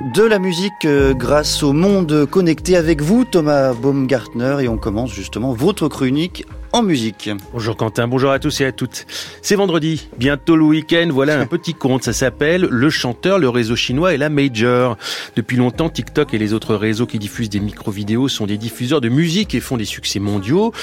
de la musique euh, grâce au monde connecté avec vous, Thomas Baumgartner, et on commence justement votre chronique Bonjour Quentin, bonjour à tous et à toutes. C'est vendredi, bientôt le week-end, voilà un petit conte, ça s'appelle Le chanteur, le réseau chinois et la major. Depuis longtemps, TikTok et les autres réseaux qui diffusent des micro-vidéos sont des diffuseurs de musique et font des succès mondiaux.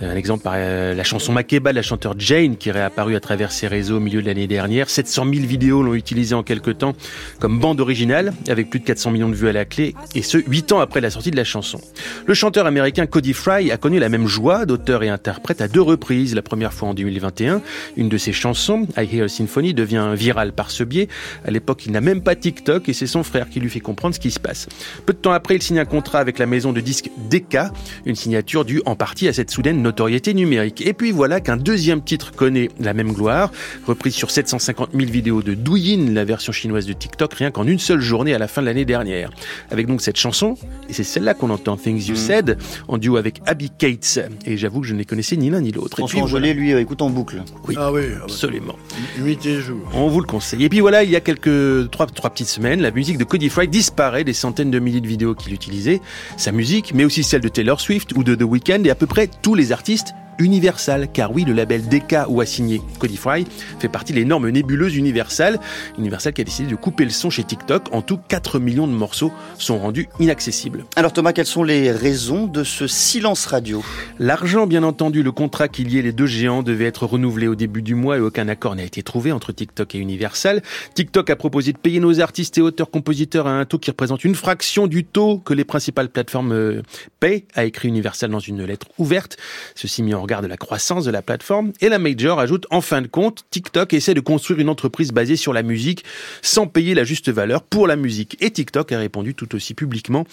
Un exemple par euh, la chanson Makeba de la chanteur Jane qui est réapparue à travers ces réseaux au milieu de l'année dernière. 700 000 vidéos l'ont utilisée en quelques temps comme bande originale avec plus de 400 millions de vues à la clé et ce, 8 ans après la sortie de la chanson. Le chanteur américain Cody Fry a connu la même joie d'auteur et interprète interprète à deux reprises. La première fois en 2021, une de ses chansons, I Hear Symphony, devient virale par ce biais. À l'époque, il n'a même pas TikTok et c'est son frère qui lui fait comprendre ce qui se passe. Peu de temps après, il signe un contrat avec la maison de disques Decca, une signature due en partie à cette soudaine notoriété numérique. Et puis voilà qu'un deuxième titre connaît la même gloire, reprise sur 750 000 vidéos de Douyin, la version chinoise de TikTok, rien qu'en une seule journée à la fin de l'année dernière. Avec donc cette chanson, et c'est celle-là qu'on entend Things You mm. Said, en duo avec Abby Cates. Et j'avoue que je ne les connaissais ni l'un ni l'autre. François Angelet, lui, écoute en boucle. Oui, ah oui, ah absolument. Nuit et jour. On vous le conseille. Et puis voilà, il y a quelques trois, trois petites semaines, la musique de Cody Fry disparaît des centaines de milliers de vidéos qu'il utilisait. Sa musique, mais aussi celle de Taylor Swift ou de The Weeknd et à peu près tous les artistes Universal, car oui, le label DK où a signé Codify fait partie de l'énorme nébuleuse Universal. Universal qui a décidé de couper le son chez TikTok. En tout, 4 millions de morceaux sont rendus inaccessibles. Alors Thomas, quelles sont les raisons de ce silence radio? L'argent, bien entendu, le contrat qui liait les deux géants devait être renouvelé au début du mois et aucun accord n'a été trouvé entre TikTok et Universal. TikTok a proposé de payer nos artistes et auteurs-compositeurs à un taux qui représente une fraction du taux que les principales plateformes euh, paient, a écrit Universal dans une lettre ouverte. Ceci mis en de la croissance de la plateforme. Et la Major ajoute en fin de compte, TikTok essaie de construire une entreprise basée sur la musique sans payer la juste valeur pour la musique. Et TikTok a répondu tout aussi publiquement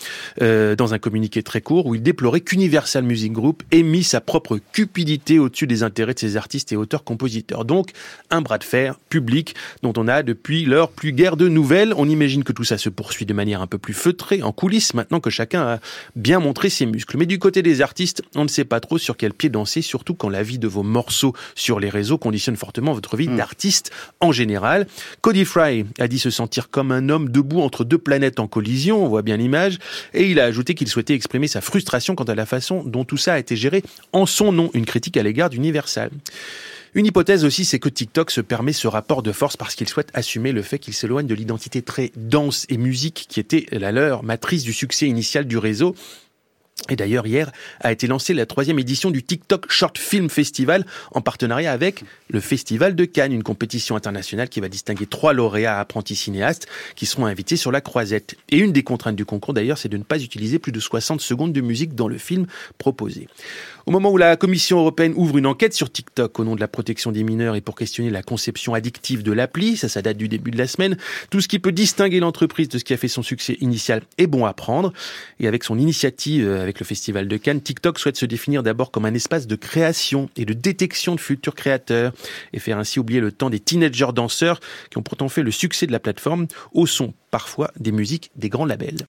euh, dans un communiqué très court où il déplorait qu'Universal Music Group ait mis sa propre cupidité au-dessus des intérêts de ses artistes et auteurs-compositeurs. Donc un bras de fer public dont on a depuis l'heure plus guère de nouvelles. On imagine que tout ça se poursuit de manière un peu plus feutrée en coulisses maintenant que chacun a bien montré ses muscles. Mais du côté des artistes, on ne sait pas trop sur quel pied danser surtout quand la vie de vos morceaux sur les réseaux conditionne fortement votre vie hmm. d'artiste en général. Cody Fry a dit se sentir comme un homme debout entre deux planètes en collision, on voit bien l'image, et il a ajouté qu'il souhaitait exprimer sa frustration quant à la façon dont tout ça a été géré en son nom, une critique à l'égard d'Universal. Une hypothèse aussi, c'est que TikTok se permet ce rapport de force parce qu'il souhaite assumer le fait qu'il s'éloigne de l'identité très dense et musique qui était la leur, matrice du succès initial du réseau et d'ailleurs, hier a été lancée la troisième édition du TikTok Short Film Festival en partenariat avec le Festival de Cannes, une compétition internationale qui va distinguer trois lauréats apprentis cinéastes qui seront invités sur la croisette. Et une des contraintes du concours d'ailleurs, c'est de ne pas utiliser plus de 60 secondes de musique dans le film proposé. Au moment où la Commission européenne ouvre une enquête sur TikTok au nom de la protection des mineurs et pour questionner la conception addictive de l'appli, ça, ça date du début de la semaine, tout ce qui peut distinguer l'entreprise de ce qui a fait son succès initial est bon à prendre. Et avec son initiative, euh, avec le Festival de Cannes, TikTok souhaite se définir d'abord comme un espace de création et de détection de futurs créateurs et faire ainsi oublier le temps des teenagers danseurs qui ont pourtant fait le succès de la plateforme au son parfois des musiques des grands labels.